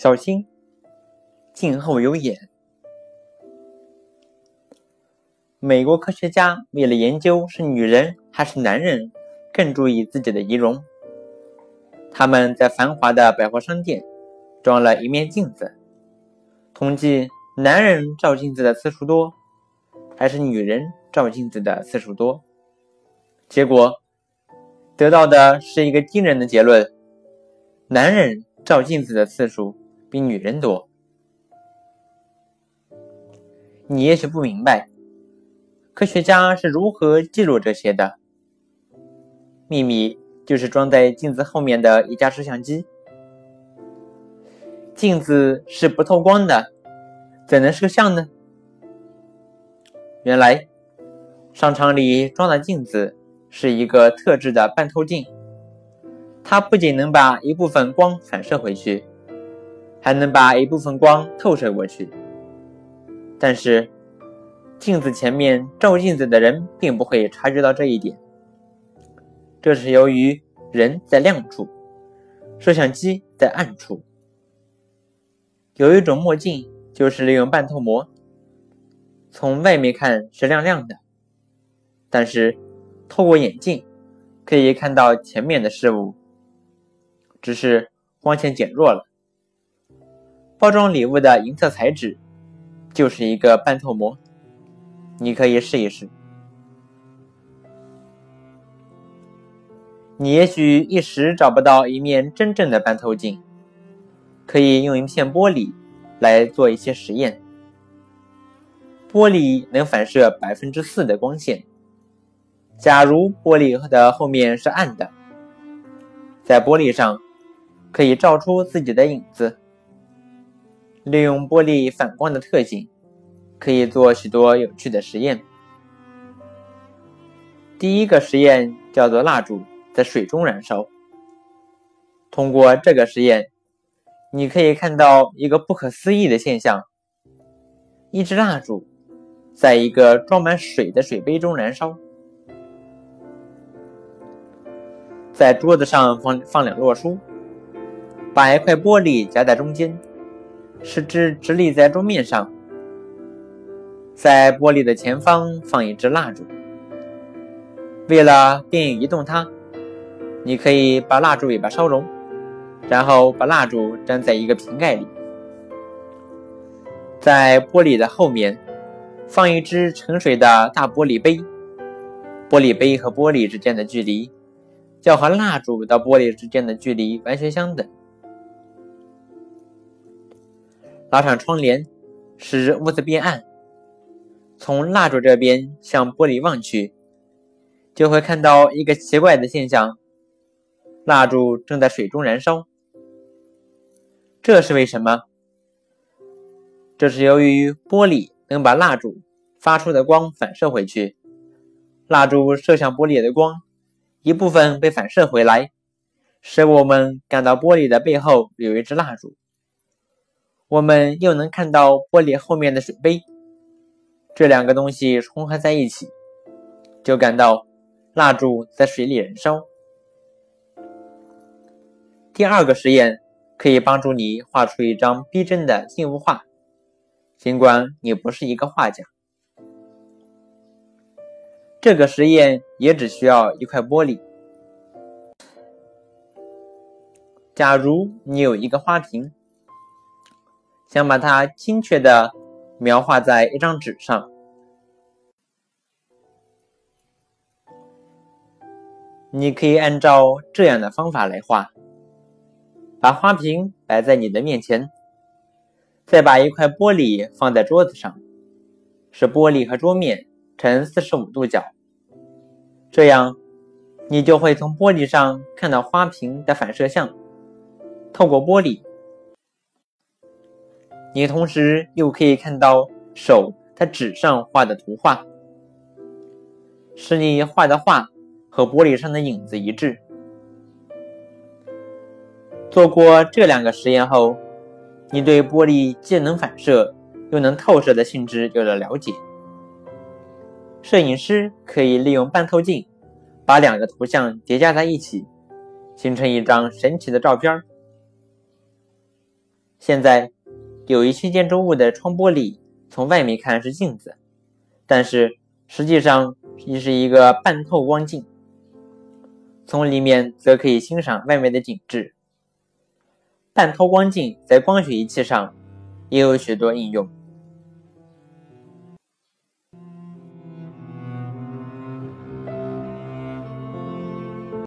小心，镜后有眼。美国科学家为了研究是女人还是男人更注意自己的仪容，他们在繁华的百货商店装了一面镜子，统计男人照镜子的次数多，还是女人照镜子的次数多。结果得到的是一个惊人的结论：男人照镜子的次数比女人多。你也许不明白，科学家是如何记录这些的。秘密就是装在镜子后面的一架摄像机。镜子是不透光的，怎能摄像呢？原来，商场里装的镜子。是一个特制的半透镜，它不仅能把一部分光反射回去，还能把一部分光透射过去。但是，镜子前面照镜子的人并不会察觉到这一点，这是由于人在亮处，摄像机在暗处。有一种墨镜就是利用半透膜，从外面看是亮亮的，但是。透过眼镜可以看到前面的事物，只是光线减弱了。包装礼物的银色彩纸就是一个半透膜，你可以试一试。你也许一时找不到一面真正的半透镜，可以用一片玻璃来做一些实验。玻璃能反射百分之四的光线。假如玻璃的后面是暗的，在玻璃上可以照出自己的影子。利用玻璃反光的特性，可以做许多有趣的实验。第一个实验叫做蜡烛在水中燃烧。通过这个实验，你可以看到一个不可思议的现象：一支蜡烛在一个装满水的水杯中燃烧。在桌子上放放两摞书，把一块玻璃夹在中间，使之直立在桌面上。在玻璃的前方放一支蜡烛。为了便于移动它，你可以把蜡烛尾巴烧融，然后把蜡烛粘在一个瓶盖里。在玻璃的后面放一只盛水的大玻璃杯，玻璃杯和玻璃之间的距离。要和蜡烛到玻璃之间的距离完全相等。拉上窗帘，使屋子变暗。从蜡烛这边向玻璃望去，就会看到一个奇怪的现象：蜡烛正在水中燃烧。这是为什么？这是由于玻璃能把蜡烛发出的光反射回去，蜡烛射向玻璃的光。一部分被反射回来，使我们感到玻璃的背后有一支蜡烛。我们又能看到玻璃后面的水杯，这两个东西重合在一起，就感到蜡烛在水里燃烧。第二个实验可以帮助你画出一张逼真的静物画，尽管你不是一个画家。这个实验也只需要一块玻璃。假如你有一个花瓶，想把它精确的描画在一张纸上，你可以按照这样的方法来画：把花瓶摆在你的面前，再把一块玻璃放在桌子上，使玻璃和桌面。呈四十五度角，这样你就会从玻璃上看到花瓶的反射像。透过玻璃，你同时又可以看到手在纸上画的图画，使你画的画和玻璃上的影子一致。做过这两个实验后，你对玻璃既能反射又能透射的性质有了了解。摄影师可以利用半透镜，把两个图像叠加在一起，形成一张神奇的照片现在，有一些建筑物的窗玻璃从外面看是镜子，但是实际上也是一个半透光镜，从里面则可以欣赏外面的景致。半透光镜在光学仪器上也有许多应用。